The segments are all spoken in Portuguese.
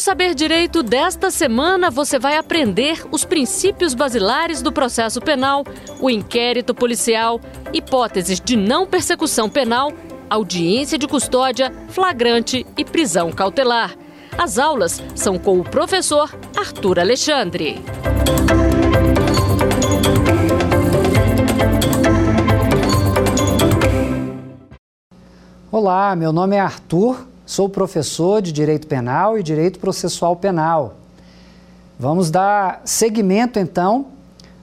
Saber Direito desta semana, você vai aprender os princípios basilares do processo penal, o inquérito policial, hipóteses de não persecução penal, audiência de custódia, flagrante e prisão cautelar. As aulas são com o professor Arthur Alexandre. Olá, meu nome é Arthur, sou professor de Direito Penal e Direito Processual Penal. Vamos dar seguimento então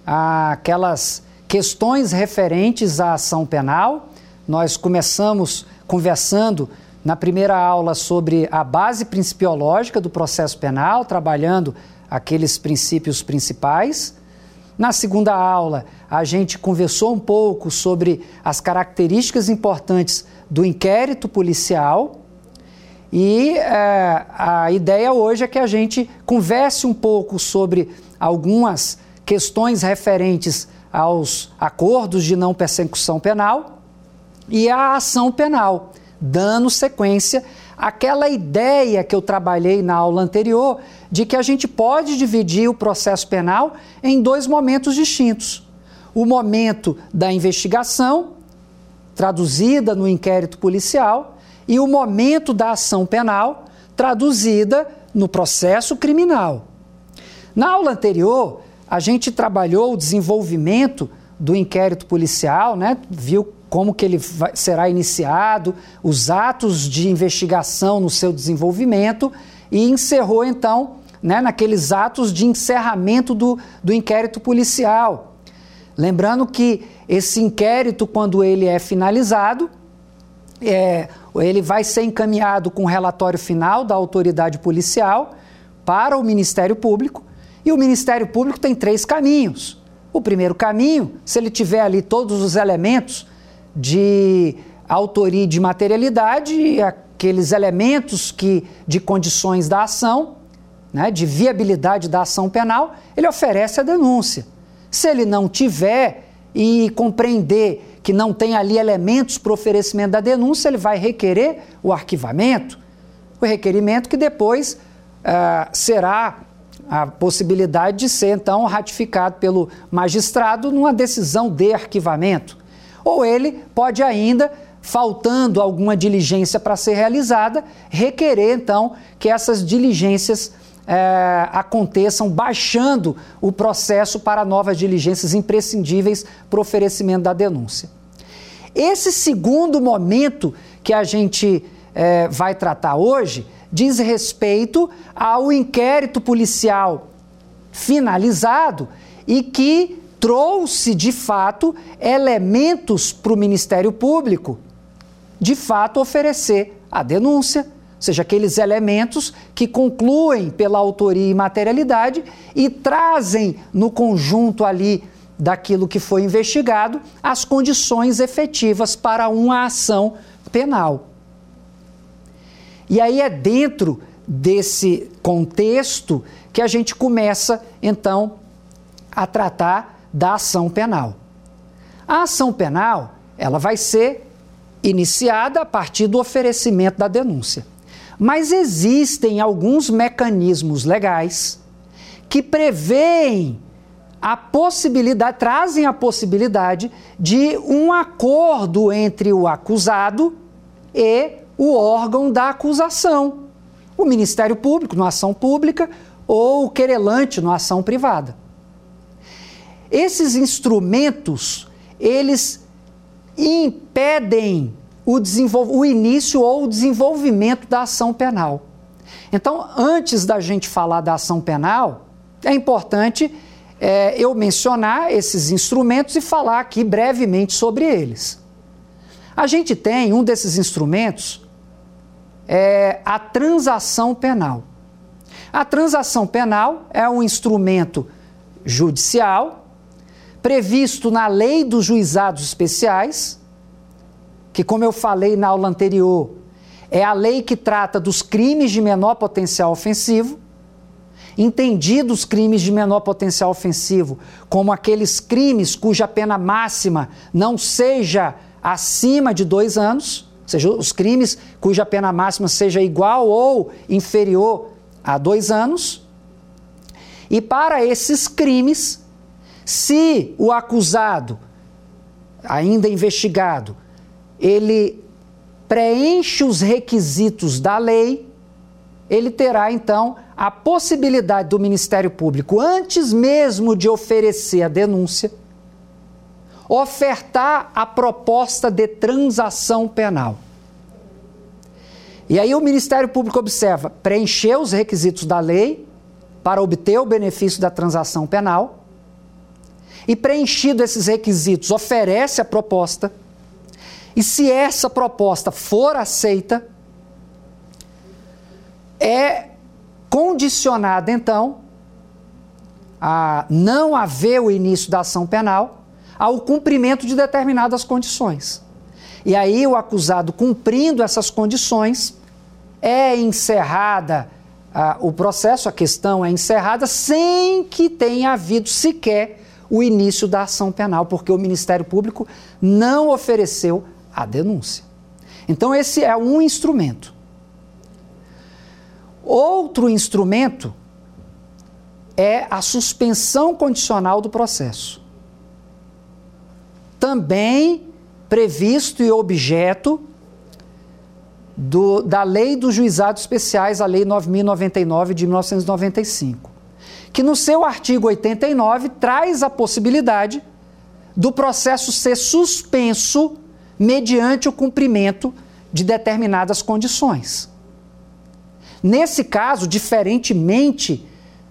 àquelas questões referentes à ação penal. Nós começamos conversando na primeira aula sobre a base principiológica do processo penal, trabalhando aqueles princípios principais. Na segunda aula, a gente conversou um pouco sobre as características importantes do inquérito policial. E é, a ideia hoje é que a gente converse um pouco sobre algumas questões referentes aos acordos de não persecução penal e a ação penal, dando sequência àquela ideia que eu trabalhei na aula anterior de que a gente pode dividir o processo penal em dois momentos distintos. O momento da investigação traduzida no inquérito policial, e o momento da ação penal, traduzida no processo criminal. Na aula anterior, a gente trabalhou o desenvolvimento do inquérito policial, né? viu como que ele vai, será iniciado, os atos de investigação no seu desenvolvimento e encerrou então né, naqueles atos de encerramento do, do inquérito policial. Lembrando que esse inquérito, quando ele é finalizado, é, ele vai ser encaminhado com o relatório final da autoridade policial para o Ministério Público. E o Ministério Público tem três caminhos. O primeiro caminho, se ele tiver ali todos os elementos de autoria e de materialidade, aqueles elementos que, de condições da ação, né, de viabilidade da ação penal, ele oferece a denúncia. Se ele não tiver e compreender que não tem ali elementos para oferecimento da denúncia, ele vai requerer o arquivamento, o requerimento que depois uh, será a possibilidade de ser então ratificado pelo magistrado numa decisão de arquivamento. Ou ele pode ainda, faltando alguma diligência para ser realizada, requerer então que essas diligências é, aconteçam baixando o processo para novas diligências imprescindíveis para o oferecimento da denúncia. Esse segundo momento que a gente é, vai tratar hoje diz respeito ao inquérito policial finalizado e que trouxe de fato elementos para o Ministério Público de fato oferecer a denúncia, seja, aqueles elementos que concluem pela autoria e materialidade e trazem no conjunto ali daquilo que foi investigado as condições efetivas para uma ação penal. E aí é dentro desse contexto que a gente começa então a tratar da ação penal. A ação penal, ela vai ser iniciada a partir do oferecimento da denúncia. Mas existem alguns mecanismos legais que preveem a possibilidade, trazem a possibilidade de um acordo entre o acusado e o órgão da acusação, o Ministério Público, numa ação pública, ou o querelante, numa ação privada. Esses instrumentos, eles impedem o, o início ou o desenvolvimento da ação penal. Então, antes da gente falar da ação penal, é importante é, eu mencionar esses instrumentos e falar aqui brevemente sobre eles. A gente tem um desses instrumentos, é a transação penal. A transação penal é um instrumento judicial previsto na Lei dos Juizados Especiais que, como eu falei na aula anterior, é a lei que trata dos crimes de menor potencial ofensivo, entendidos crimes de menor potencial ofensivo como aqueles crimes cuja pena máxima não seja acima de dois anos, ou seja, os crimes cuja pena máxima seja igual ou inferior a dois anos. E para esses crimes, se o acusado, ainda investigado, ele preenche os requisitos da lei, ele terá então a possibilidade do Ministério Público, antes mesmo de oferecer a denúncia, ofertar a proposta de transação penal. E aí o Ministério Público observa, preencher os requisitos da lei para obter o benefício da transação penal, e preenchido esses requisitos, oferece a proposta, e se essa proposta for aceita, é condicionada então a não haver o início da ação penal ao cumprimento de determinadas condições. E aí o acusado, cumprindo essas condições, é encerrada o processo, a questão é encerrada sem que tenha havido sequer o início da ação penal, porque o Ministério Público não ofereceu a denúncia. Então, esse é um instrumento. Outro instrumento é a suspensão condicional do processo. Também previsto e objeto do, da Lei dos Juizados Especiais, a Lei 9099 de 1995, que no seu artigo 89 traz a possibilidade do processo ser suspenso mediante o cumprimento de determinadas condições. Nesse caso, diferentemente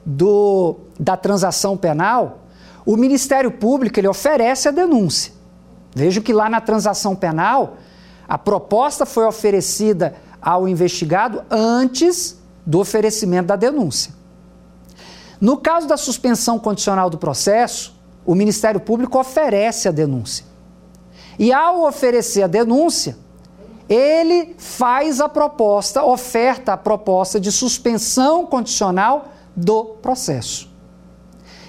do, da transação penal, o Ministério Público ele oferece a denúncia. Vejo que lá na transação penal, a proposta foi oferecida ao investigado antes do oferecimento da denúncia. No caso da suspensão condicional do processo, o Ministério Público oferece a denúncia. E ao oferecer a denúncia, ele faz a proposta, oferta a proposta de suspensão condicional do processo.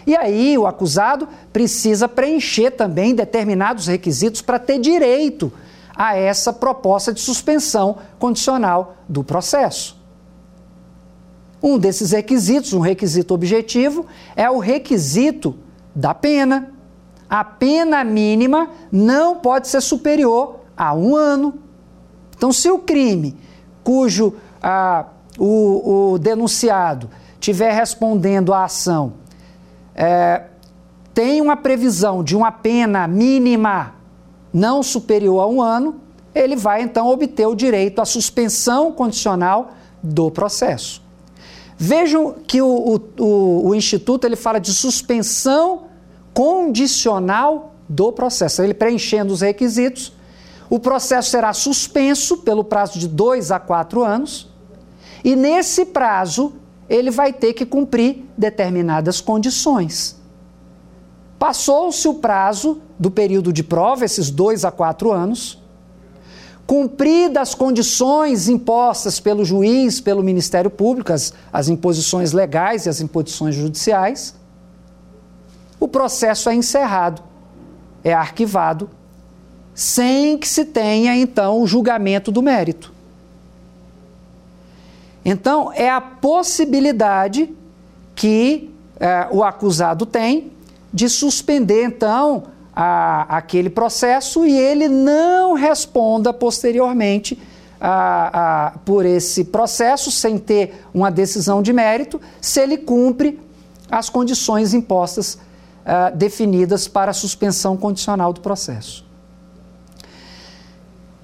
E aí o acusado precisa preencher também determinados requisitos para ter direito a essa proposta de suspensão condicional do processo. Um desses requisitos, um requisito objetivo, é o requisito da pena. A pena mínima não pode ser superior a um ano então, se o crime cujo ah, o, o, denunciado tiver respondendo à ação é, tem uma previsão de uma pena mínima não superior a um ano, ele vai então obter o direito à suspensão condicional do processo. Vejam que o, o, o Instituto ele fala de suspensão condicional do processo. Ele preenchendo os requisitos, o processo será suspenso pelo prazo de dois a quatro anos, e nesse prazo ele vai ter que cumprir determinadas condições. Passou-se o prazo do período de prova, esses dois a quatro anos, cumpridas as condições impostas pelo juiz, pelo Ministério Público, as, as imposições legais e as imposições judiciais, o processo é encerrado, é arquivado sem que se tenha então o julgamento do mérito. Então, é a possibilidade que é, o acusado tem de suspender então a, aquele processo e ele não responda posteriormente a, a, por esse processo sem ter uma decisão de mérito, se ele cumpre as condições impostas é, definidas para suspensão condicional do processo.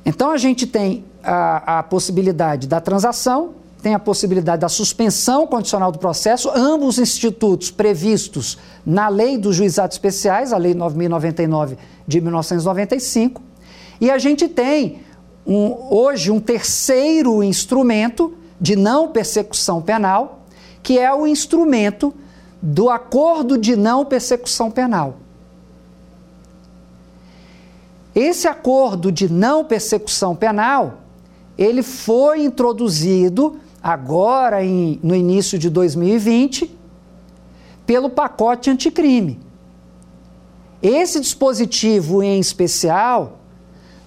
Então a gente tem a, a possibilidade da transação, tem a possibilidade da suspensão condicional do processo, ambos institutos previstos na Lei dos Juizados Especiais, a Lei 9099 de 1995, e a gente tem um, hoje um terceiro instrumento de não persecução penal, que é o instrumento do acordo de não persecução penal. Esse acordo de não persecução penal, ele foi introduzido agora em, no início de 2020 pelo pacote anticrime. Esse dispositivo em especial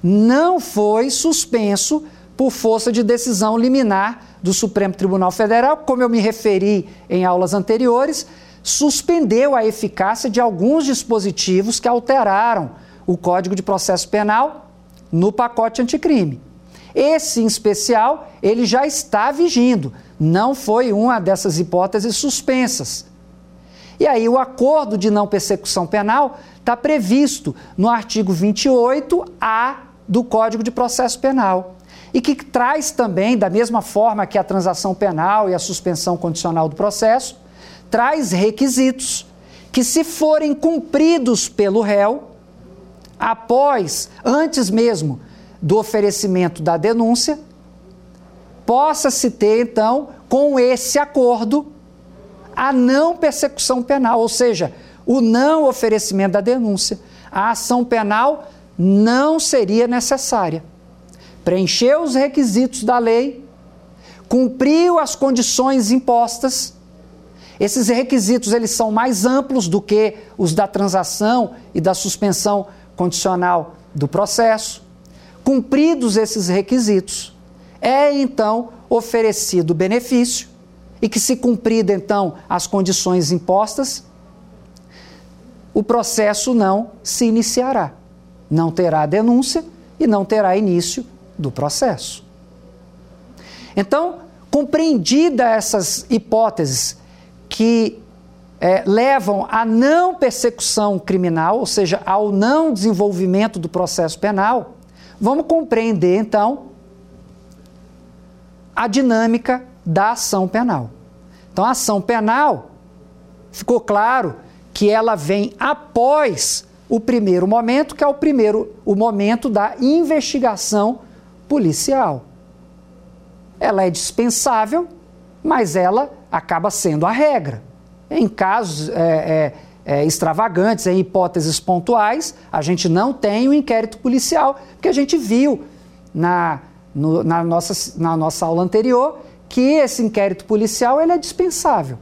não foi suspenso por força de decisão liminar do Supremo Tribunal Federal, como eu me referi em aulas anteriores, suspendeu a eficácia de alguns dispositivos que alteraram o Código de Processo Penal no pacote anticrime. Esse, em especial, ele já está vigindo, não foi uma dessas hipóteses suspensas. E aí, o acordo de não persecução penal está previsto no artigo 28A do Código de Processo Penal. E que traz também, da mesma forma que a transação penal e a suspensão condicional do processo, traz requisitos que, se forem cumpridos pelo réu, após, antes mesmo do oferecimento da denúncia, possa-se ter, então, com esse acordo, a não persecução penal, ou seja, o não oferecimento da denúncia. A ação penal não seria necessária. Preencheu os requisitos da lei, cumpriu as condições impostas. Esses requisitos eles são mais amplos do que os da transação e da suspensão condicional do processo. Cumpridos esses requisitos, é então oferecido benefício e que, se cumprida então as condições impostas, o processo não se iniciará. Não terá denúncia e não terá início do processo. Então, compreendida essas hipóteses que é, levam à não persecução criminal, ou seja, ao não desenvolvimento do processo penal, Vamos compreender então a dinâmica da ação penal. Então, a ação penal ficou claro que ela vem após o primeiro momento, que é o primeiro o momento da investigação policial. Ela é dispensável, mas ela acaba sendo a regra. Em casos é, é, é, extravagantes, em hipóteses pontuais, a gente não tem o um inquérito policial, porque a gente viu na, no, na, nossa, na nossa aula anterior que esse inquérito policial ele é dispensável.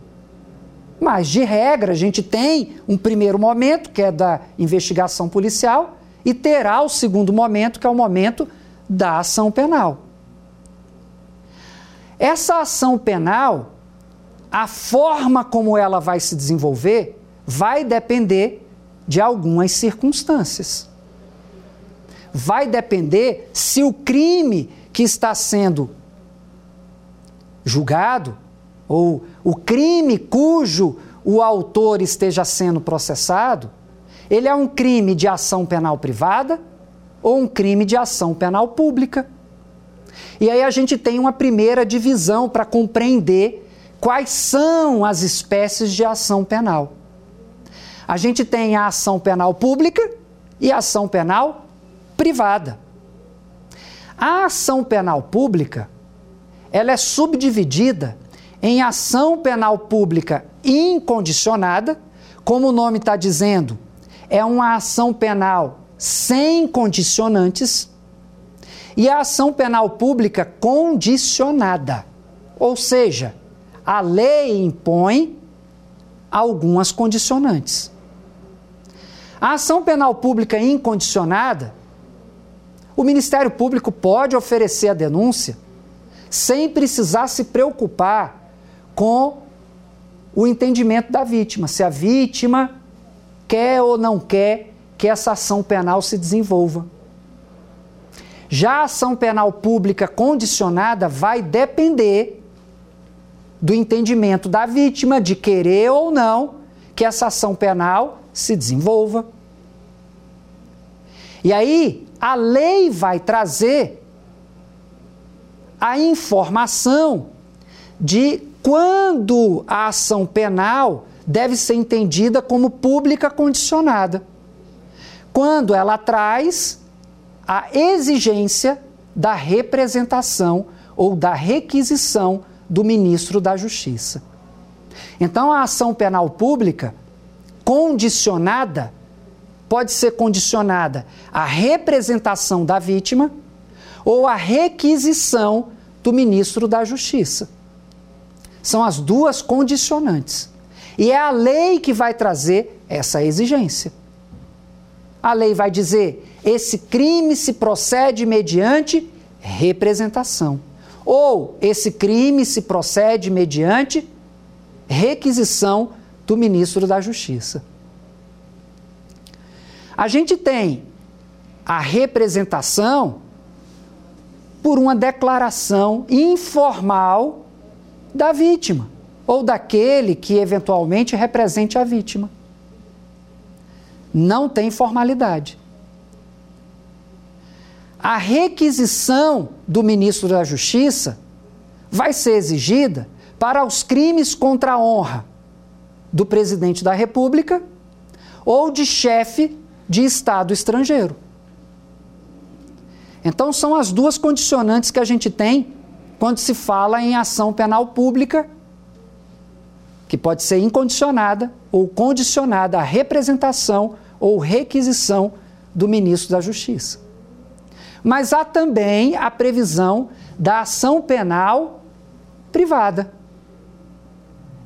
Mas, de regra, a gente tem um primeiro momento, que é da investigação policial, e terá o segundo momento, que é o momento da ação penal. Essa ação penal, a forma como ela vai se desenvolver, vai depender de algumas circunstâncias. Vai depender se o crime que está sendo julgado ou o crime cujo o autor esteja sendo processado, ele é um crime de ação penal privada ou um crime de ação penal pública. E aí a gente tem uma primeira divisão para compreender quais são as espécies de ação penal. A gente tem a ação penal pública e a ação penal privada. A ação penal pública, ela é subdividida em ação penal pública incondicionada, como o nome está dizendo, é uma ação penal sem condicionantes, e a ação penal pública condicionada. Ou seja, a lei impõe algumas condicionantes. A ação penal pública incondicionada, o Ministério Público pode oferecer a denúncia sem precisar se preocupar com o entendimento da vítima, se a vítima quer ou não quer que essa ação penal se desenvolva. Já a ação penal pública condicionada vai depender do entendimento da vítima de querer ou não que essa ação penal se desenvolva. E aí, a lei vai trazer a informação de quando a ação penal deve ser entendida como pública condicionada. Quando ela traz a exigência da representação ou da requisição do ministro da Justiça. Então, a ação penal pública condicionada pode ser condicionada à representação da vítima ou à requisição do ministro da Justiça. São as duas condicionantes. E é a lei que vai trazer essa exigência. A lei vai dizer: esse crime se procede mediante representação. Ou esse crime se procede mediante requisição do ministro da Justiça. A gente tem a representação por uma declaração informal da vítima ou daquele que eventualmente represente a vítima. Não tem formalidade. A requisição do ministro da Justiça vai ser exigida para os crimes contra a honra do presidente da República ou de chefe de Estado estrangeiro. Então, são as duas condicionantes que a gente tem quando se fala em ação penal pública, que pode ser incondicionada ou condicionada à representação ou requisição do ministro da Justiça. Mas há também a previsão da ação penal privada.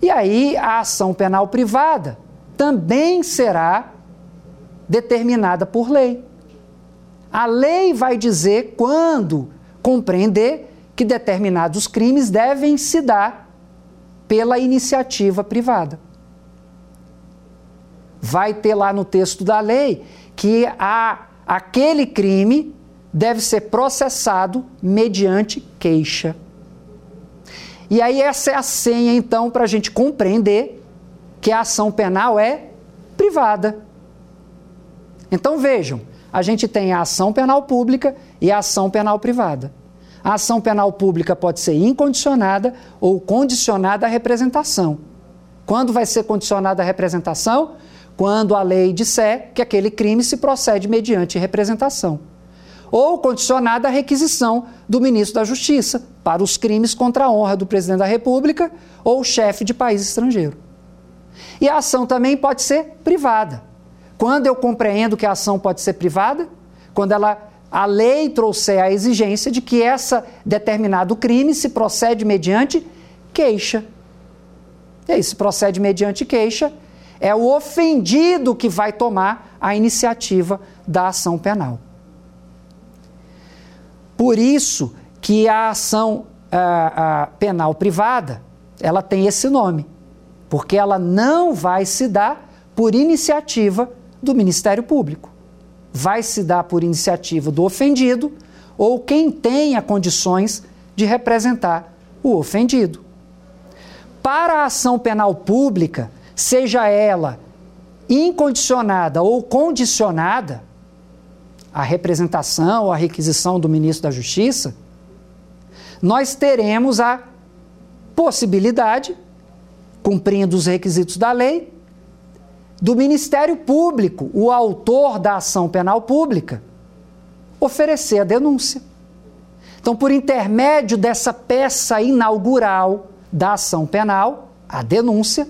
E aí, a ação penal privada também será determinada por lei. A lei vai dizer quando compreender que determinados crimes devem se dar pela iniciativa privada. Vai ter lá no texto da lei que a, aquele crime deve ser processado mediante queixa. E aí, essa é a senha, então, para a gente compreender que a ação penal é privada. Então, vejam, a gente tem a ação penal pública e a ação penal privada. A ação penal pública pode ser incondicionada ou condicionada à representação. Quando vai ser condicionada à representação? Quando a lei disser que aquele crime se procede mediante representação. Ou condicionada à requisição do ministro da Justiça para os crimes contra a honra do presidente da República ou chefe de país estrangeiro. E a ação também pode ser privada. Quando eu compreendo que a ação pode ser privada, quando ela a lei trouxer a exigência de que essa determinado crime se procede mediante queixa. E aí, se procede mediante queixa, é o ofendido que vai tomar a iniciativa da ação penal. Por isso que a ação a, a penal privada ela tem esse nome, porque ela não vai se dar por iniciativa do Ministério Público. Vai se dar por iniciativa do ofendido ou quem tenha condições de representar o ofendido. Para a ação penal pública, seja ela incondicionada ou condicionada, a representação ou a requisição do ministro da Justiça, nós teremos a possibilidade, cumprindo os requisitos da lei, do Ministério Público, o autor da ação penal pública, oferecer a denúncia. Então, por intermédio dessa peça inaugural da ação penal, a denúncia,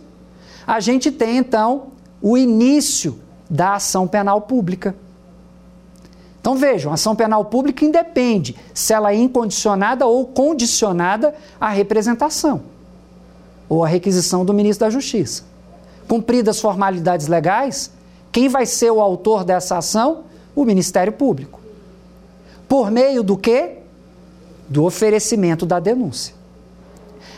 a gente tem então o início da ação penal pública. Então vejam, ação penal pública independe se ela é incondicionada ou condicionada à representação ou à requisição do ministro da Justiça. Cumpridas as formalidades legais, quem vai ser o autor dessa ação? O Ministério Público. Por meio do quê? Do oferecimento da denúncia.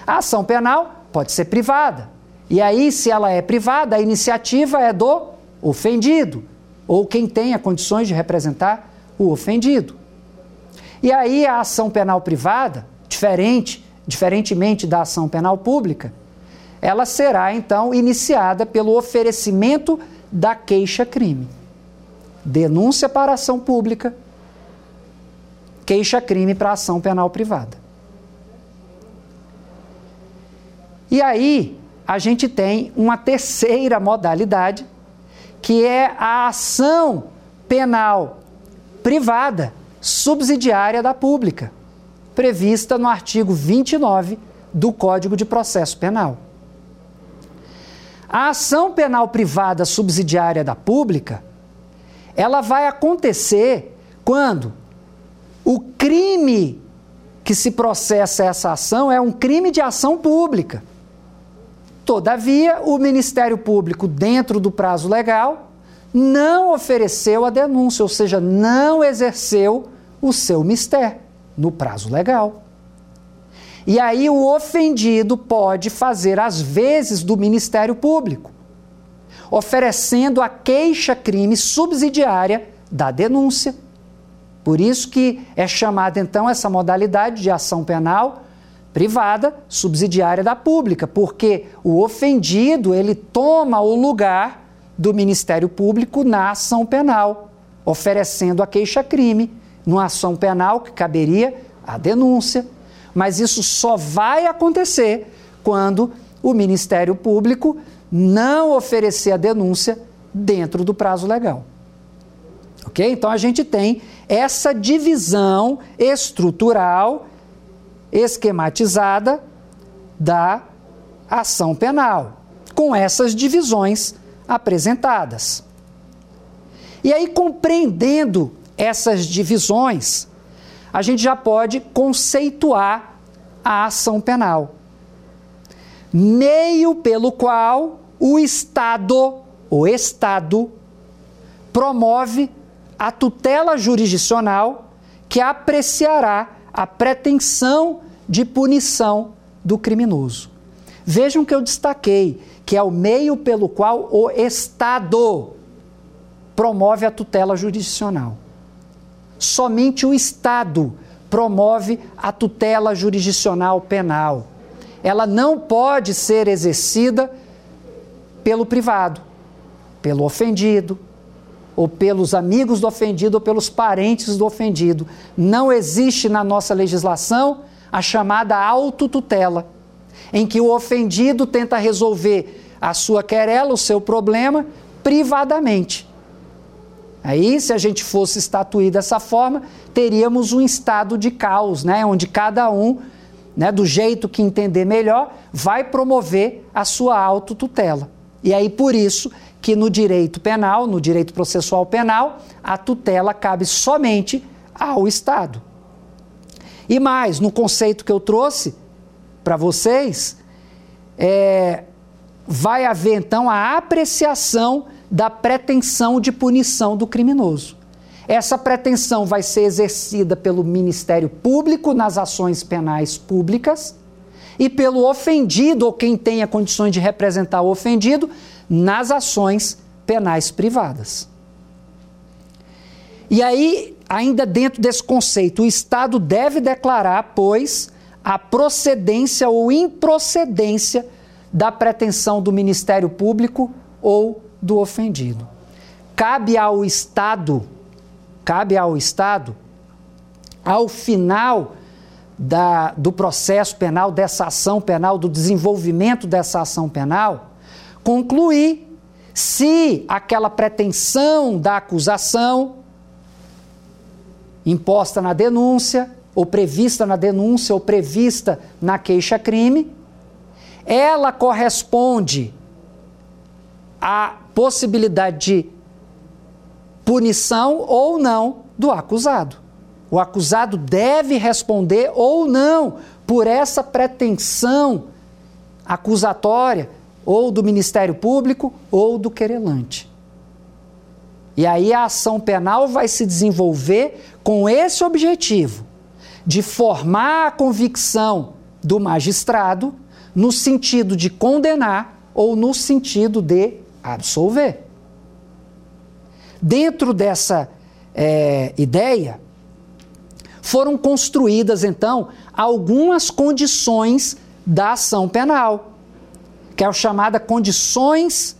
A ação penal pode ser privada. E aí, se ela é privada, a iniciativa é do ofendido, ou quem tenha condições de representar o ofendido. E aí a ação penal privada, diferente, diferentemente da ação penal pública, ela será então iniciada pelo oferecimento da queixa-crime. Denúncia para ação pública, queixa-crime para ação penal privada. E aí a gente tem uma terceira modalidade, que é a ação penal privada subsidiária da pública, prevista no artigo 29 do Código de Processo Penal. A ação penal privada subsidiária da pública, ela vai acontecer quando o crime que se processa essa ação é um crime de ação pública. Todavia, o Ministério Público, dentro do prazo legal, não ofereceu a denúncia, ou seja, não exerceu o seu mistério, no prazo legal. E aí o ofendido pode fazer as vezes do Ministério Público, oferecendo a queixa-crime subsidiária da denúncia. Por isso que é chamada então essa modalidade de ação penal privada subsidiária da pública, porque o ofendido ele toma o lugar do Ministério Público na ação penal, oferecendo a queixa-crime, numa ação penal que caberia a denúncia. Mas isso só vai acontecer quando o Ministério Público não oferecer a denúncia dentro do prazo legal. Ok? Então a gente tem essa divisão estrutural esquematizada da ação penal, com essas divisões apresentadas. E aí, compreendendo essas divisões, a gente já pode conceituar a ação penal. Meio pelo qual o Estado, o Estado, promove a tutela jurisdicional que apreciará a pretensão de punição do criminoso. Vejam que eu destaquei que é o meio pelo qual o Estado promove a tutela jurisdicional. Somente o Estado promove a tutela jurisdicional penal. Ela não pode ser exercida pelo privado, pelo ofendido, ou pelos amigos do ofendido ou pelos parentes do ofendido. Não existe na nossa legislação a chamada autotutela, em que o ofendido tenta resolver a sua querela, o seu problema, privadamente. Aí, se a gente fosse estatuir dessa forma, teríamos um estado de caos, né? onde cada um, né, do jeito que entender melhor, vai promover a sua autotutela. E aí, por isso, que no direito penal, no direito processual penal, a tutela cabe somente ao Estado. E mais, no conceito que eu trouxe para vocês, é, vai haver então a apreciação da pretensão de punição do criminoso. Essa pretensão vai ser exercida pelo Ministério Público nas ações penais públicas e pelo ofendido ou quem tenha condições de representar o ofendido nas ações penais privadas. E aí, ainda dentro desse conceito, o Estado deve declarar, pois, a procedência ou improcedência da pretensão do Ministério Público ou do ofendido. Cabe ao Estado, cabe ao Estado, ao final da, do processo penal, dessa ação penal, do desenvolvimento dessa ação penal, concluir se aquela pretensão da acusação imposta na denúncia, ou prevista na denúncia, ou prevista na queixa-crime, ela corresponde à possibilidade de punição ou não do acusado. O acusado deve responder ou não por essa pretensão acusatória ou do Ministério Público ou do querelante. E aí a ação penal vai se desenvolver com esse objetivo de formar a convicção do magistrado no sentido de condenar ou no sentido de absolver. Dentro dessa é, ideia, foram construídas então algumas condições da ação penal que é o chamada condições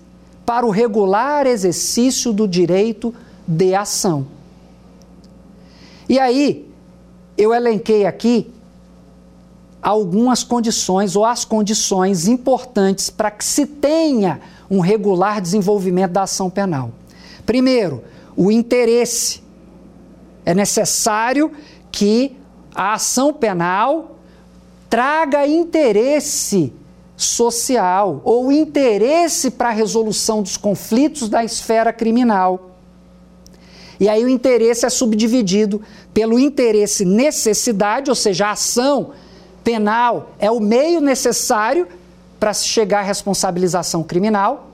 para o regular exercício do direito de ação. E aí, eu elenquei aqui algumas condições ou as condições importantes para que se tenha um regular desenvolvimento da ação penal. Primeiro, o interesse. É necessário que a ação penal traga interesse social ou interesse para a resolução dos conflitos da esfera criminal. E aí o interesse é subdividido pelo interesse necessidade, ou seja, a ação penal é o meio necessário para se chegar à responsabilização criminal,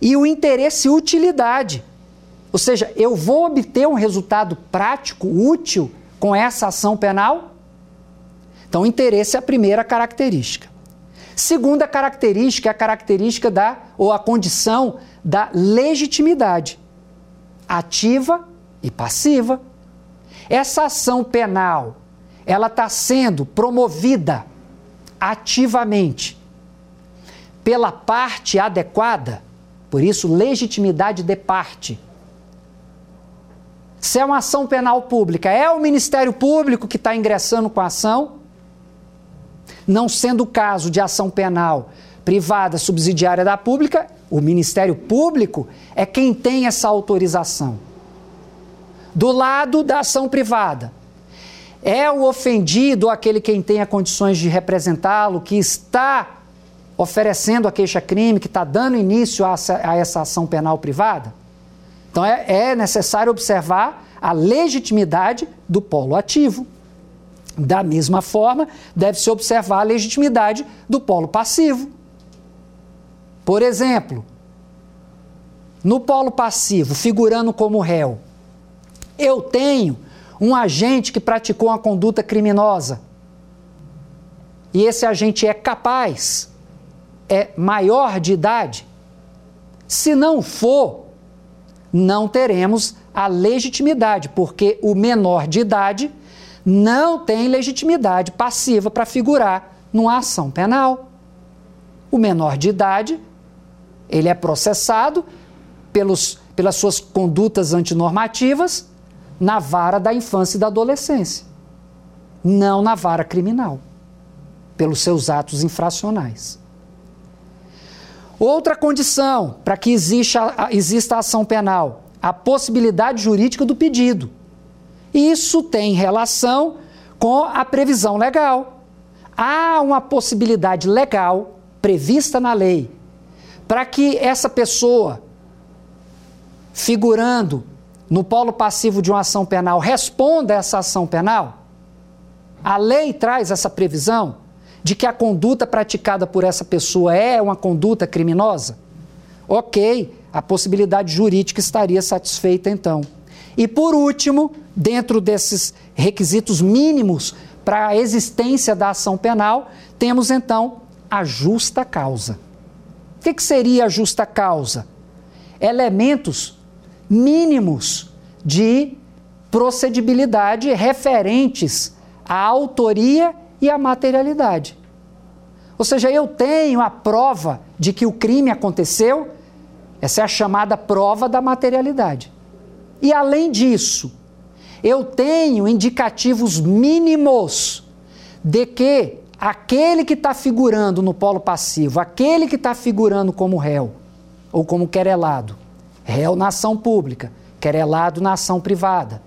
e o interesse utilidade, ou seja, eu vou obter um resultado prático, útil, com essa ação penal? Então, interesse é a primeira característica. Segunda característica é a característica da, ou a condição da legitimidade, ativa e passiva. Essa ação penal, ela está sendo promovida ativamente pela parte adequada, por isso, legitimidade de parte. Se é uma ação penal pública, é o Ministério Público que está ingressando com a ação? Não sendo o caso de ação penal privada subsidiária da pública, o Ministério Público é quem tem essa autorização. Do lado da ação privada, é o ofendido aquele quem tenha condições de representá-lo, que está oferecendo a queixa-crime, que está dando início a essa, ação penal privada? Então é, é necessário observar a legitimidade do polo ativo. Da mesma forma, deve-se observar a legitimidade do polo passivo. Por exemplo, no polo passivo, figurando como réu, eu tenho um agente que praticou uma conduta criminosa. E esse agente é capaz, é maior de idade. Se não for, não teremos a legitimidade, porque o menor de idade não tem legitimidade passiva para figurar numa ação penal. O menor de idade, ele é processado pelos, pelas suas condutas antinormativas na vara da infância e da adolescência, não na vara criminal, pelos seus atos infracionais. Outra condição para que exista, exista ação penal, a possibilidade jurídica do pedido. Isso tem relação com a previsão legal. Há uma possibilidade legal prevista na lei para que essa pessoa, figurando no polo passivo de uma ação penal responda a essa ação penal? A lei traz essa previsão de que a conduta praticada por essa pessoa é uma conduta criminosa? Ok, a possibilidade jurídica estaria satisfeita então. E por último, dentro desses requisitos mínimos para a existência da ação penal, temos então a justa causa. Que, que seria a justa causa? Elementos mínimos de procedibilidade referentes à autoria e à materialidade. Ou seja, eu tenho a prova de que o crime aconteceu, essa é a chamada prova da materialidade. E além disso, eu tenho indicativos mínimos de que aquele que está figurando no polo passivo, aquele que está figurando como réu ou como querelado, réu na ação pública, querelado na ação privada.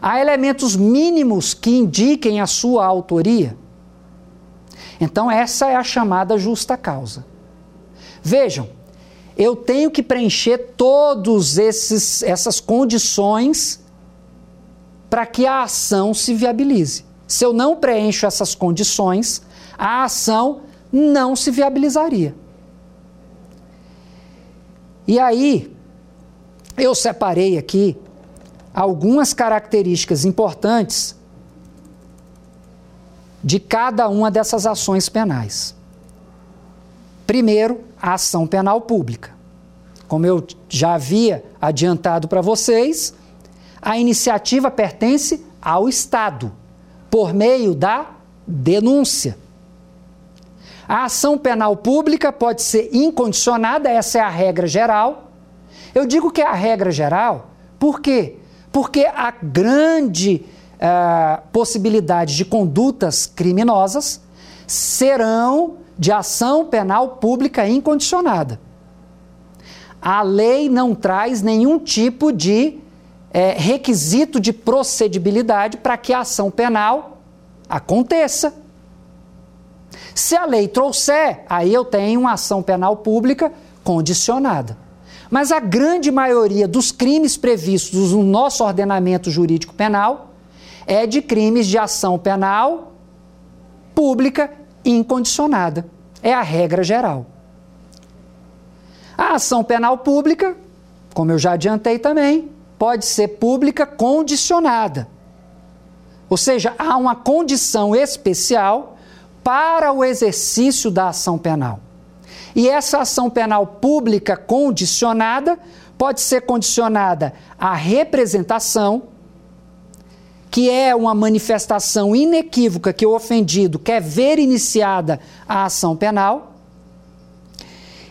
Há elementos mínimos que indiquem a sua autoria. Então, essa é a chamada justa causa. Vejam, eu tenho que preencher todas essas condições para que a ação se viabilize. Se eu não preencho essas condições, a ação não se viabilizaria. E aí, eu separei aqui algumas características importantes de cada uma dessas ações penais. Primeiro, a ação penal pública. Como eu já havia adiantado para vocês, a iniciativa pertence ao Estado, por meio da denúncia. A ação penal pública pode ser incondicionada, essa é a regra geral. Eu digo que é a regra geral, por quê? Porque a grande uh, possibilidade de condutas criminosas serão de ação penal pública incondicionada. A lei não traz nenhum tipo de é, requisito de procedibilidade para que a ação penal aconteça. Se a lei trouxer, aí eu tenho uma ação penal pública condicionada. Mas a grande maioria dos crimes previstos no nosso ordenamento jurídico penal é de crimes de ação penal pública incondicionada. É a regra geral. A ação penal pública, como eu já adiantei também, pode ser pública condicionada. Ou seja, há uma condição especial para o exercício da ação penal. E essa ação penal pública condicionada pode ser condicionada à representação, que é uma manifestação inequívoca que o ofendido quer ver iniciada a ação penal,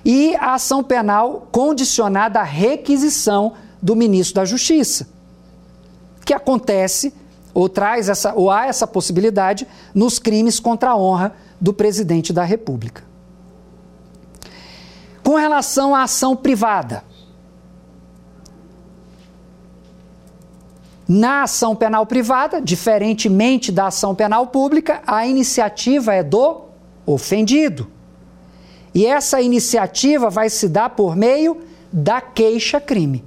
e a ação penal condicionada à requisição do ministro da Justiça, que acontece ou traz essa ou há essa possibilidade nos crimes contra a honra do presidente da República. Com relação à ação privada, na ação penal privada, diferentemente da ação penal pública, a iniciativa é do ofendido. E essa iniciativa vai se dar por meio da queixa-crime.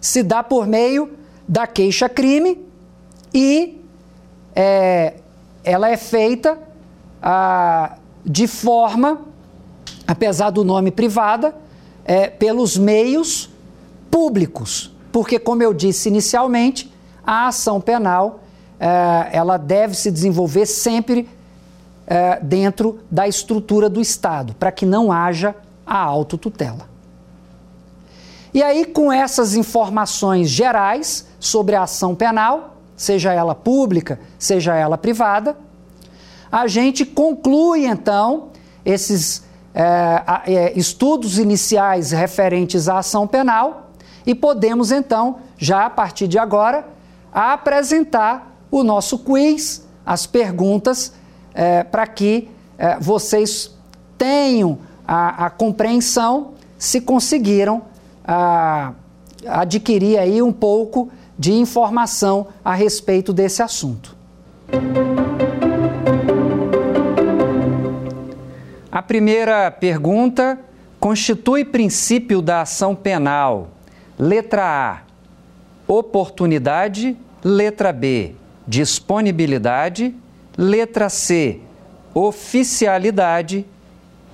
Se dá por meio da queixa-crime e é, ela é feita ah, de forma apesar do nome privada, é, pelos meios públicos. Porque, como eu disse inicialmente, a ação penal é, ela deve se desenvolver sempre é, dentro da estrutura do Estado, para que não haja a autotutela. E aí, com essas informações gerais sobre a ação penal, seja ela pública, seja ela privada, a gente conclui então esses é, estudos iniciais referentes à ação penal e podemos então, já a partir de agora, apresentar o nosso quiz, as perguntas, é, para que é, vocês tenham a, a, compreensão se conseguiram adquirir aí um pouco de informação a respeito desse assunto. A primeira pergunta constitui princípio da ação penal. Letra A, oportunidade. Letra B, disponibilidade. Letra C, oficialidade.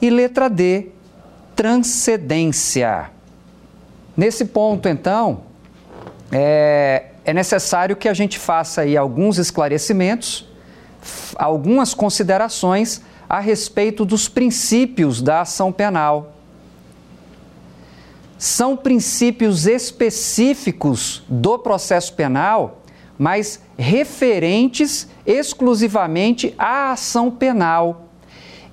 E letra D, transcendência. Nesse ponto, então, é, é necessário que a gente faça aí alguns esclarecimentos, algumas considerações a respeito dos princípios da ação penal. São princípios específicos do processo penal, mas referentes exclusivamente à ação penal.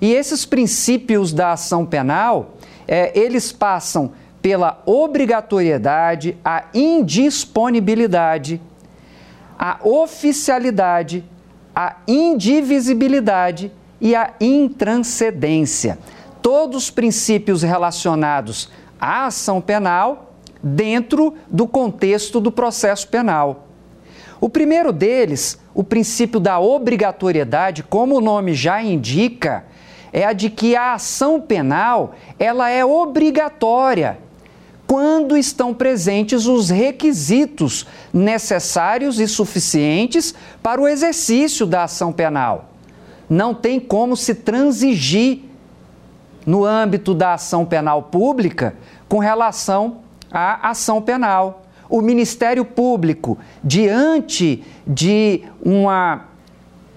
E esses princípios da ação penal, é, eles passam pela obrigatoriedade, a indisponibilidade, a oficialidade, a indivisibilidade e a intranscendência. Todos os princípios relacionados à ação penal dentro do contexto do processo penal. O primeiro deles, o princípio da obrigatoriedade, como o nome já indica, é a de que a ação penal ela é obrigatória quando estão presentes os requisitos necessários e suficientes para o exercício da ação penal não tem como se transigir no âmbito da ação penal pública com relação à ação penal. O Ministério Público, diante de uma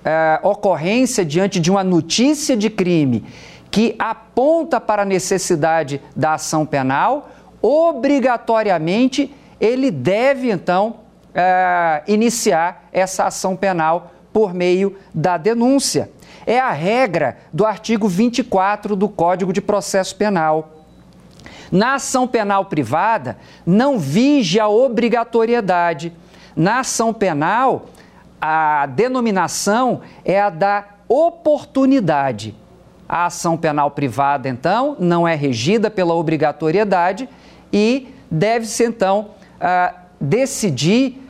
é, ocorrência, diante de uma notícia de crime que aponta para a necessidade da ação penal, obrigatoriamente ele deve então é, iniciar essa ação penal por meio da denúncia. É a regra do artigo 24 do Código de Processo Penal. Na ação penal privada, não vige a obrigatoriedade. Na ação penal, a denominação é a da oportunidade. A ação penal privada, então, não é regida pela obrigatoriedade e deve-se, então, uh, decidir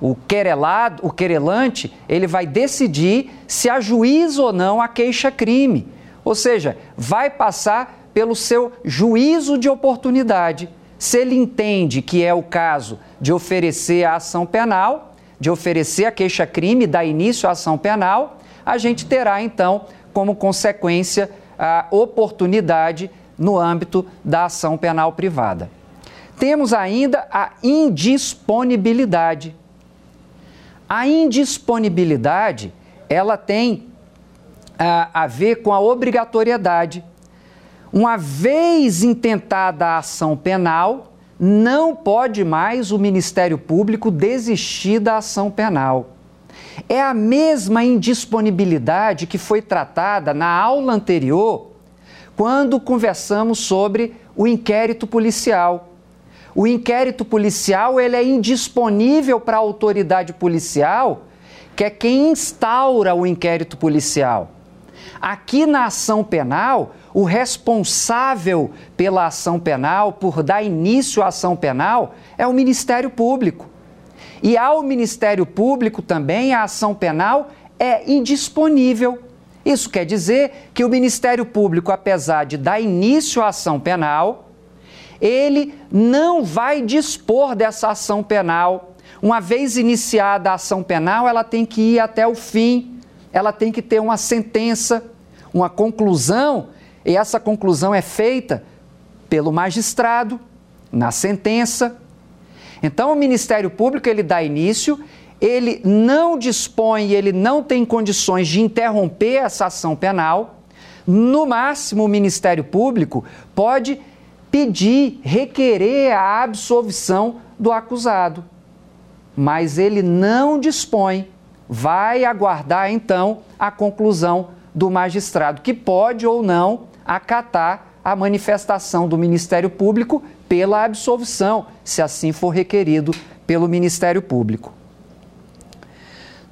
o querelado, o querelante, ele vai decidir se ajuiza ou não a queixa-crime. Ou seja, vai passar pelo seu juízo de oportunidade. Se ele entende que é o caso de oferecer a ação penal, de oferecer a queixa-crime, dar início à ação penal, a gente terá então como consequência a oportunidade no âmbito da ação penal privada. Temos ainda a indisponibilidade A indisponibilidade, ela tem a, a ver com a obrigatoriedade. Uma vez intentada a ação penal, não pode mais o Ministério Público desistir da ação penal. É a mesma indisponibilidade que foi tratada na aula anterior, quando conversamos sobre o inquérito policial. O inquérito policial ele é indisponível para a autoridade policial, que é quem instaura o inquérito policial. Aqui na ação penal, o responsável pela ação penal, por dar início à ação penal, é o Ministério Público. E ao Ministério Público também a ação penal é indisponível. Isso quer dizer que o Ministério Público, apesar de dar início à ação penal, ele não vai dispor dessa ação penal. Uma vez iniciada a ação penal, ela tem que ir até o fim, ela tem que ter uma sentença, uma conclusão, e essa conclusão é feita pelo magistrado na sentença. Então o Ministério Público ele dá início, ele não dispõe, ele não tem condições de interromper essa ação penal. No máximo, o Ministério Público pode pedir, requerer a absolvição do acusado. Mas ele não dispõe, vai aguardar então a conclusão do magistrado, que pode ou não acatar a manifestação do Ministério Público pela absolvição, se assim for requerido pelo Ministério Público.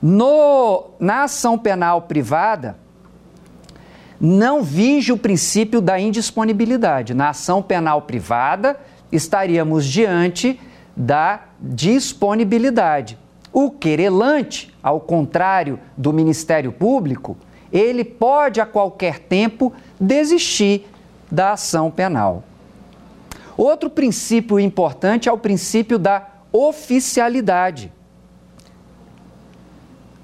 No, na ação penal privada, não vige o princípio da indisponibilidade. Na ação penal privada, estaríamos diante da disponibilidade. O querelante, ao contrário do Ministério Público, ele pode a qualquer tempo desistir da ação penal. Outro princípio importante é o princípio da oficialidade.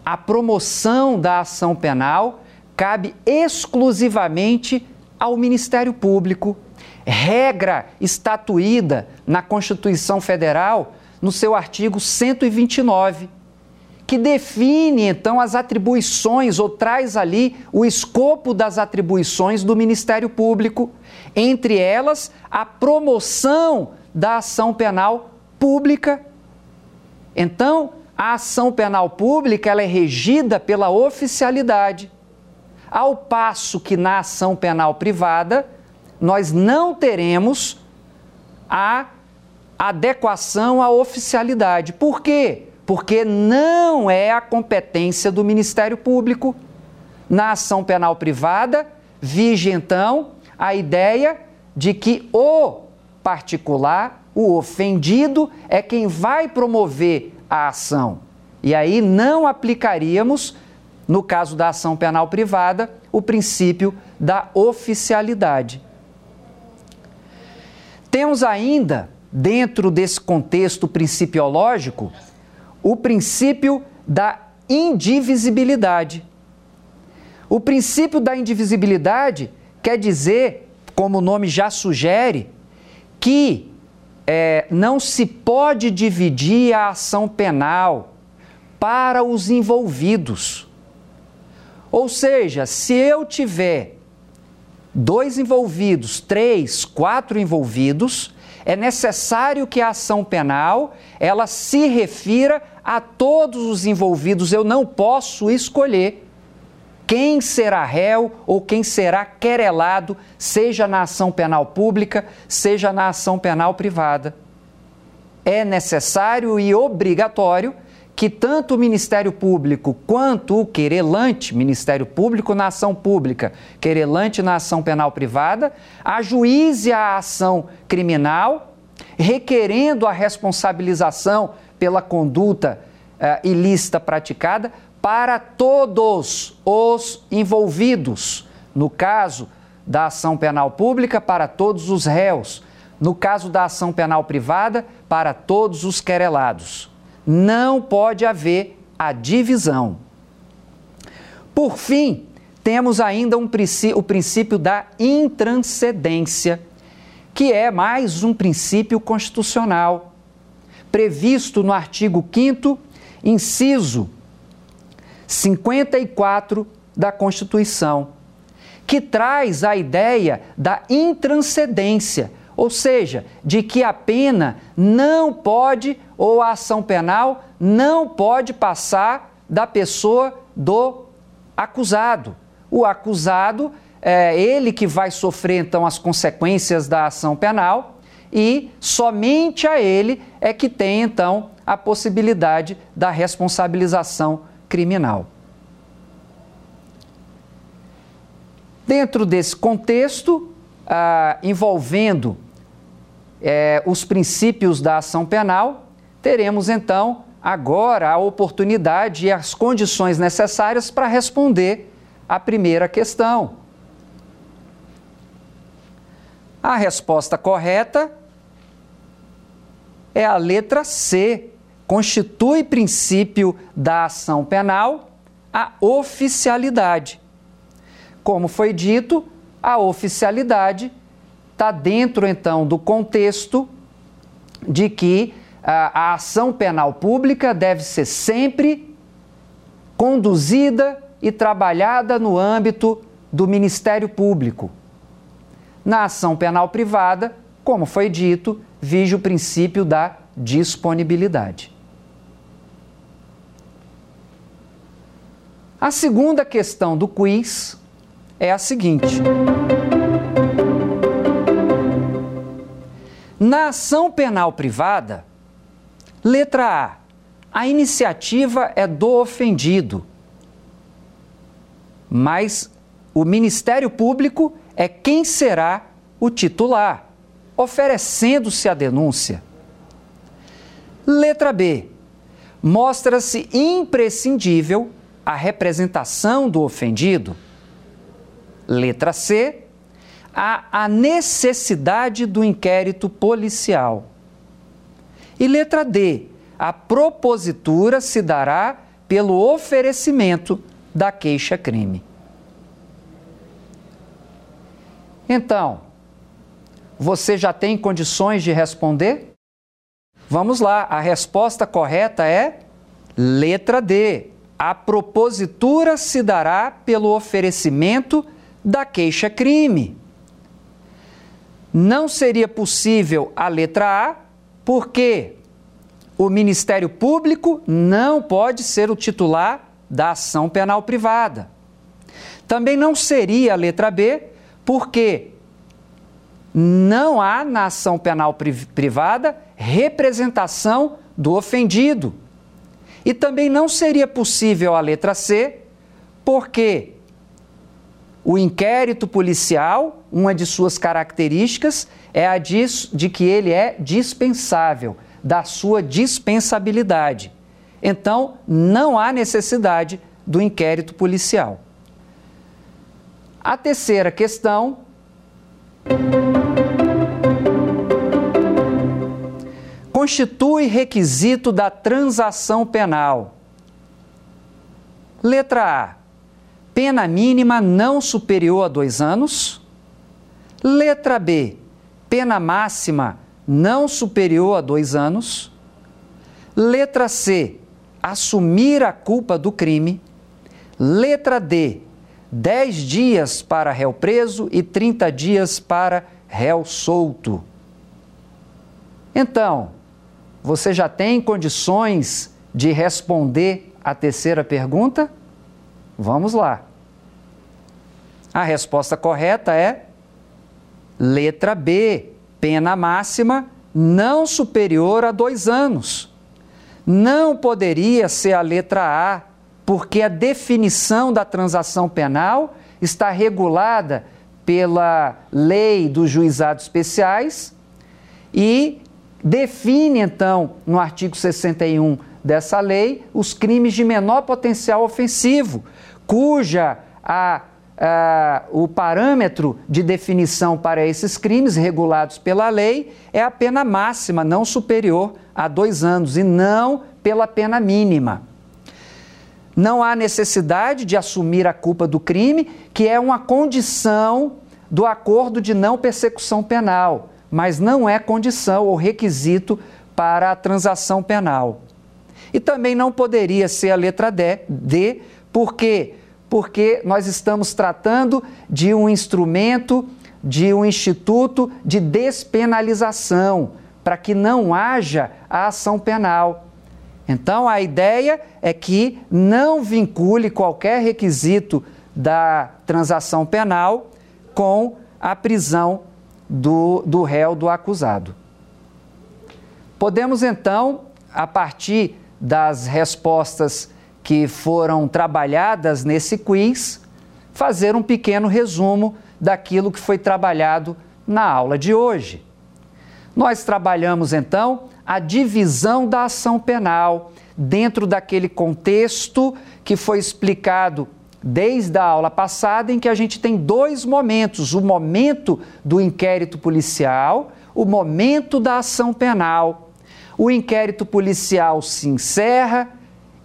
A promoção da ação penal cabe exclusivamente ao Ministério Público, regra estatuída na Constituição Federal no seu artigo 129, que define então as atribuições ou traz ali o escopo das atribuições do Ministério Público, entre elas a promoção da ação penal pública. Então, a ação penal pública ela é regida pela oficialidade ao passo que na ação penal privada nós não teremos a adequação à oficialidade. Por quê? Porque não é a competência do Ministério Público. Na ação penal privada, vige então a ideia de que o particular, o ofendido, é quem vai promover a ação. E aí não aplicaríamos no caso da ação penal privada, o princípio da oficialidade. Temos ainda, dentro desse contexto principiológico, o princípio da indivisibilidade. O princípio da indivisibilidade quer dizer, como o nome já sugere, que é, não se pode dividir a ação penal para os envolvidos. Ou seja, se eu tiver dois envolvidos, três, quatro envolvidos, é necessário que a ação penal ela se refira a todos os envolvidos. Eu não posso escolher quem será réu ou quem será querelado, seja na ação penal pública, seja na ação penal privada. É necessário e obrigatório que tanto o Ministério Público quanto o querelante, Ministério Público na ação pública, querelante na ação penal privada, ajuize a ação criminal, requerendo a responsabilização pela conduta uh, ilícita praticada para todos os envolvidos. No caso da ação penal pública, para todos os réus. No caso da ação penal privada, para todos os querelados não pode haver a divisão. Por fim, temos ainda um o princípio da intranscendência, que é mais um princípio constitucional, previsto no artigo 5 inciso 54 da Constituição, que traz a ideia da intranscendência, ou seja, de que a pena não pode, ou a ação penal não pode passar da pessoa do acusado. O acusado é ele que vai sofrer então as consequências da ação penal e somente a ele é que tem então a possibilidade da responsabilização criminal. Dentro desse contexto, ah, envolvendo eh, os princípios da ação penal, teremos então agora a oportunidade e as condições necessárias para responder à primeira questão. A resposta correta é a letra C. Constitui princípio da ação penal a oficialidade. Como foi dito, a oficialidade está dentro então do contexto de que a, a ação penal pública deve ser sempre conduzida e trabalhada no âmbito do Ministério Público. Na ação penal privada, como foi dito, vige o princípio da disponibilidade. A segunda questão do quiz é a seguinte: Na ação penal privada, letra A, a iniciativa é do ofendido, mas o Ministério Público é quem será o titular, oferecendo-se a denúncia. Letra B. Mostra-se imprescindível a representação do ofendido. Letra C. Há a necessidade do inquérito policial. E letra D. A propositura se dará pelo oferecimento da queixa-crime. Então, você já tem condições de responder? Vamos lá, a resposta correta é letra D. A propositura se dará pelo oferecimento da queixa-crime. Não seria possível a letra A, porque o Ministério Público não pode ser o titular da ação penal privada. Também não seria a letra B, porque não há na ação penal privada representação do ofendido. E também não seria possível a letra C, porque o inquérito policial, uma de suas características é a de, de que ele é dispensável, da sua dispensabilidade. Então, não há necessidade do inquérito policial. A terceira questão. Constitui requisito da transação penal. Letra A pena mínima não superior a dois anos. Letra B, pena máxima não superior a dois anos. Letra C, assumir a culpa do crime. Letra D, 10 dias para réu preso e 30 dias para réu solto. Então, você já tem condições de responder a terceira pergunta? Vamos lá. A resposta correta é letra B, pena máxima não superior a dois anos. Não poderia ser a letra A, porque a definição da transação penal está regulada pela lei dos juizados especiais e define, então, no artigo 61 dessa lei, os crimes de menor potencial ofensivo, cuja a, a, o parâmetro de definição para esses crimes regulados pela lei é a pena máxima, não superior a dois anos, e não pela pena mínima. Não há necessidade de assumir a culpa do crime, que é uma condição do acordo de não persecução penal, mas não é condição ou requisito para a transação penal. E também não poderia ser a letra D, D por quê? Porque nós estamos tratando de um instrumento, de um instituto de despenalização, para que não haja a ação penal. Então, a ideia é que não vincule qualquer requisito da transação penal com a prisão do, do réu, do acusado. Podemos então, a partir das respostas que foram trabalhadas nesse quiz, fazer um pequeno resumo daquilo que foi trabalhado na aula de hoje. Nós trabalhamos então a divisão da ação penal dentro daquele contexto que foi explicado desde a aula passada, em que a gente tem dois momentos: o momento do inquérito policial, o momento da ação penal. O inquérito policial se encerra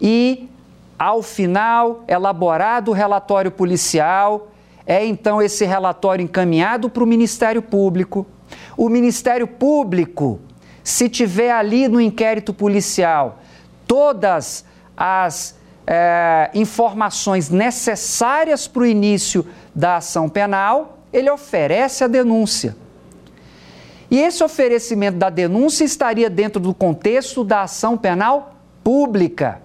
e, ao final, elaborado o relatório policial, é então esse relatório encaminhado para o Ministério Público. O Ministério Público, se tiver ali no inquérito policial todas as é, informações necessárias para o início da ação penal, ele oferece a denúncia. E esse oferecimento da denúncia estaria dentro do contexto da ação penal pública.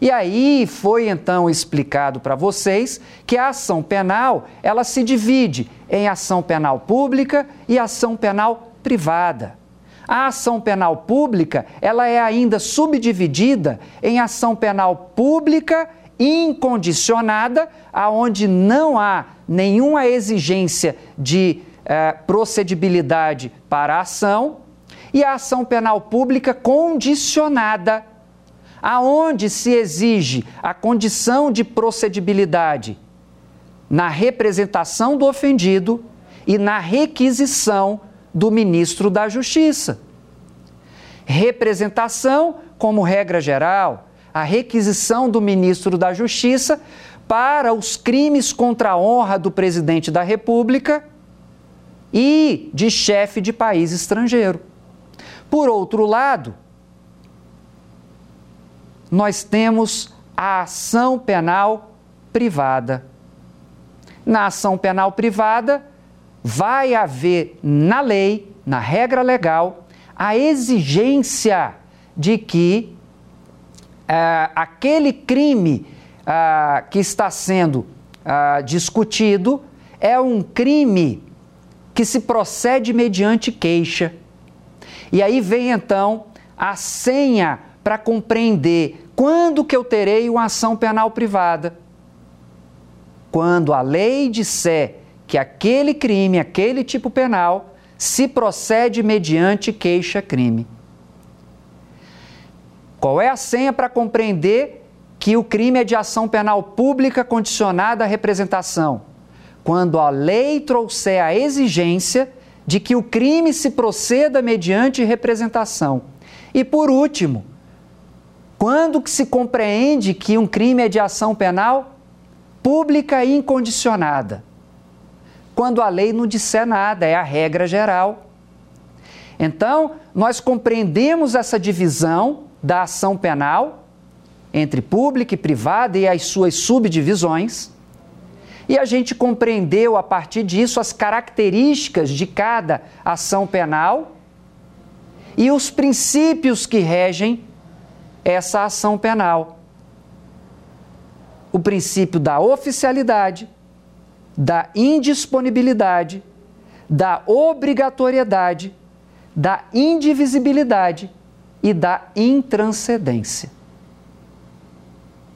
E aí foi então explicado para vocês que a ação penal, ela se divide em ação penal pública e ação penal privada. A ação penal pública, ela é ainda subdividida em ação penal pública incondicionada, aonde não há nenhuma exigência de eh, procedibilidade para a ação, e a ação penal pública condicionada, aonde se exige a condição de procedibilidade na representação do ofendido e na requisição do ministro da Justiça. Representação, como regra geral, a requisição do ministro da Justiça para os crimes contra a honra do presidente da República e de chefe de país estrangeiro. Por outro lado, nós temos a ação penal privada. Na ação penal privada, vai haver na lei, na regra legal, a exigência de que uh, aquele crime uh, que está sendo uh, discutido é um crime que se procede mediante queixa. E aí vem então a senha para compreender quando que eu terei uma ação penal privada. Quando a lei disser que aquele crime, aquele tipo penal, se procede mediante queixa-crime. Qual é a senha para compreender que o crime é de ação penal pública condicionada à representação? Quando a lei trouxer a exigência de que o crime se proceda mediante representação. E por último, quando que se compreende que um crime é de ação penal pública e incondicionada? quando a lei não disser nada, é a regra geral. Então, nós compreendemos essa divisão da ação penal entre pública e privada e as suas subdivisões. E a gente compreendeu a partir disso as características de cada ação penal e os princípios que regem essa ação penal. O princípio da oficialidade, da indisponibilidade, da obrigatoriedade, da indivisibilidade e da intranscendência.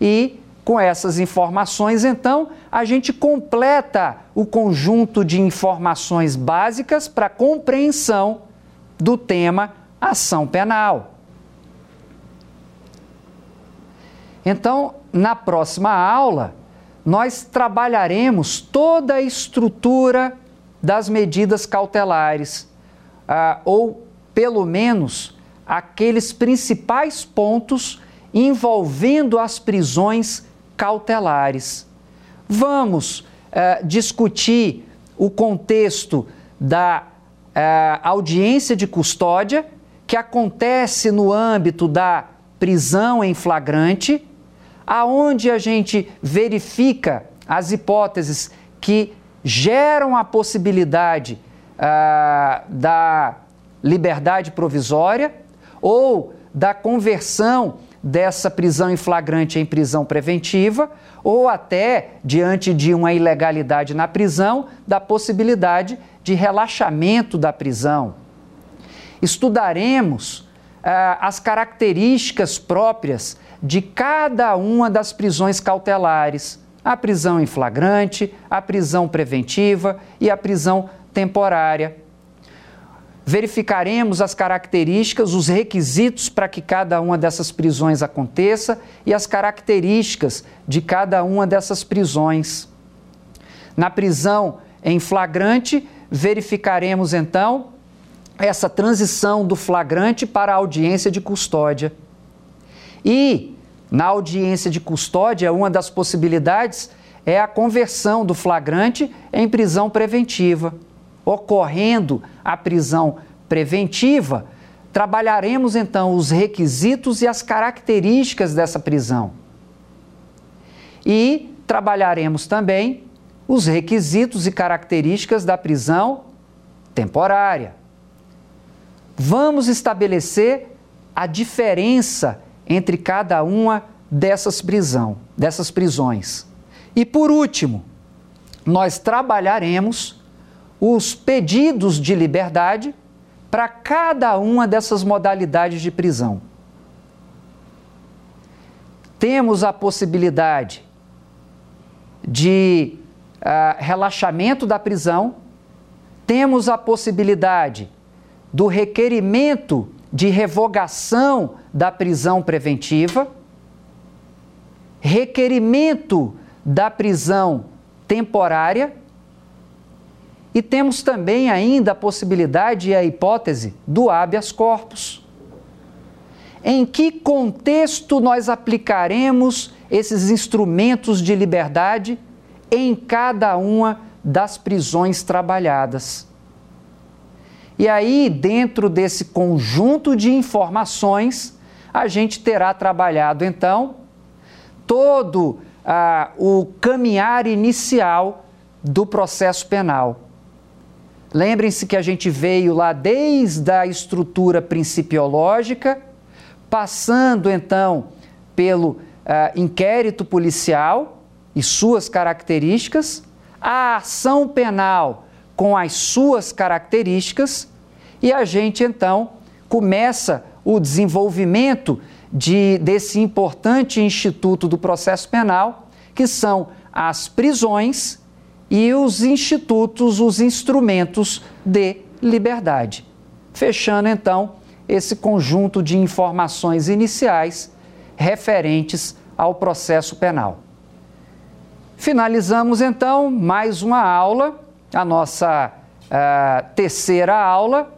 E com essas informações, então, a gente completa o conjunto de informações básicas para compreensão do tema ação penal. Então, na próxima aula, nós trabalharemos toda a estrutura das medidas cautelares, ah, ou pelo menos aqueles principais pontos envolvendo as prisões cautelares. Vamos ah, discutir o contexto da ah, audiência de custódia, que acontece no âmbito da prisão em flagrante, aonde a gente verifica as hipóteses que geram a possibilidade ah, da liberdade provisória ou da conversão dessa prisão em flagrante em prisão preventiva, ou até, diante de uma ilegalidade na prisão, da possibilidade de relaxamento da prisão. Estudaremos ah, as características próprias de cada uma das prisões cautelares, a prisão em flagrante, a prisão preventiva e a prisão temporária verificaremos as características, os requisitos para que cada uma dessas prisões aconteça e as características de cada uma dessas prisões. Na prisão em flagrante, verificaremos então essa transição do flagrante para a audiência de custódia. E na audiência de custódia, uma das possibilidades é a conversão do flagrante em prisão preventiva ocorrendo a prisão preventiva, trabalharemos então os requisitos e as características dessa prisão. E trabalharemos também os requisitos e características da prisão temporária. Vamos estabelecer a diferença entre cada uma dessas prisão, dessas prisões. E por último, nós trabalharemos os pedidos de liberdade para cada uma dessas modalidades de prisão. Temos a possibilidade de uh, relaxamento da prisão, temos a possibilidade do requerimento de revogação da prisão preventiva, requerimento da prisão temporária e temos também ainda a possibilidade e a hipótese do habeas corpus. Em que contexto nós aplicaremos esses instrumentos de liberdade em cada uma das prisões trabalhadas? E aí, dentro desse conjunto de informações, a gente terá trabalhado então todo ah, o caminhar inicial do processo penal. Lembrem-se que a gente veio lá desde a estrutura principiológica, passando então pelo uh, inquérito policial e suas características, a ação penal com as suas características, e a gente então começa o desenvolvimento de, desse importante instituto do processo penal, que são as prisões e os institutos, os instrumentos de liberdade. Fechando então esse conjunto de informações iniciais referentes ao processo penal. Finalizamos então mais uma aula, a nossa uh, terceira aula,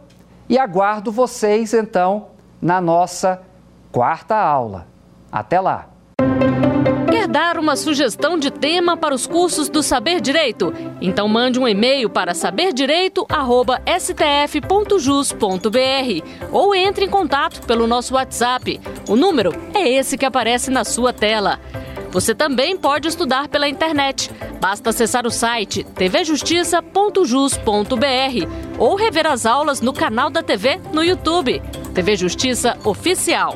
e aguardo vocês então na nossa quarta aula. Até lá! Dar uma sugestão de tema para os cursos do Saber Direito? Então mande um e-mail para saberdireito@stf.jus.br ou entre em contato pelo nosso WhatsApp. O número é esse que aparece na sua tela. Você também pode estudar pela internet. Basta acessar o site tvjustiça.jus.br ou rever as aulas no canal da TV no YouTube. TV Justiça Oficial.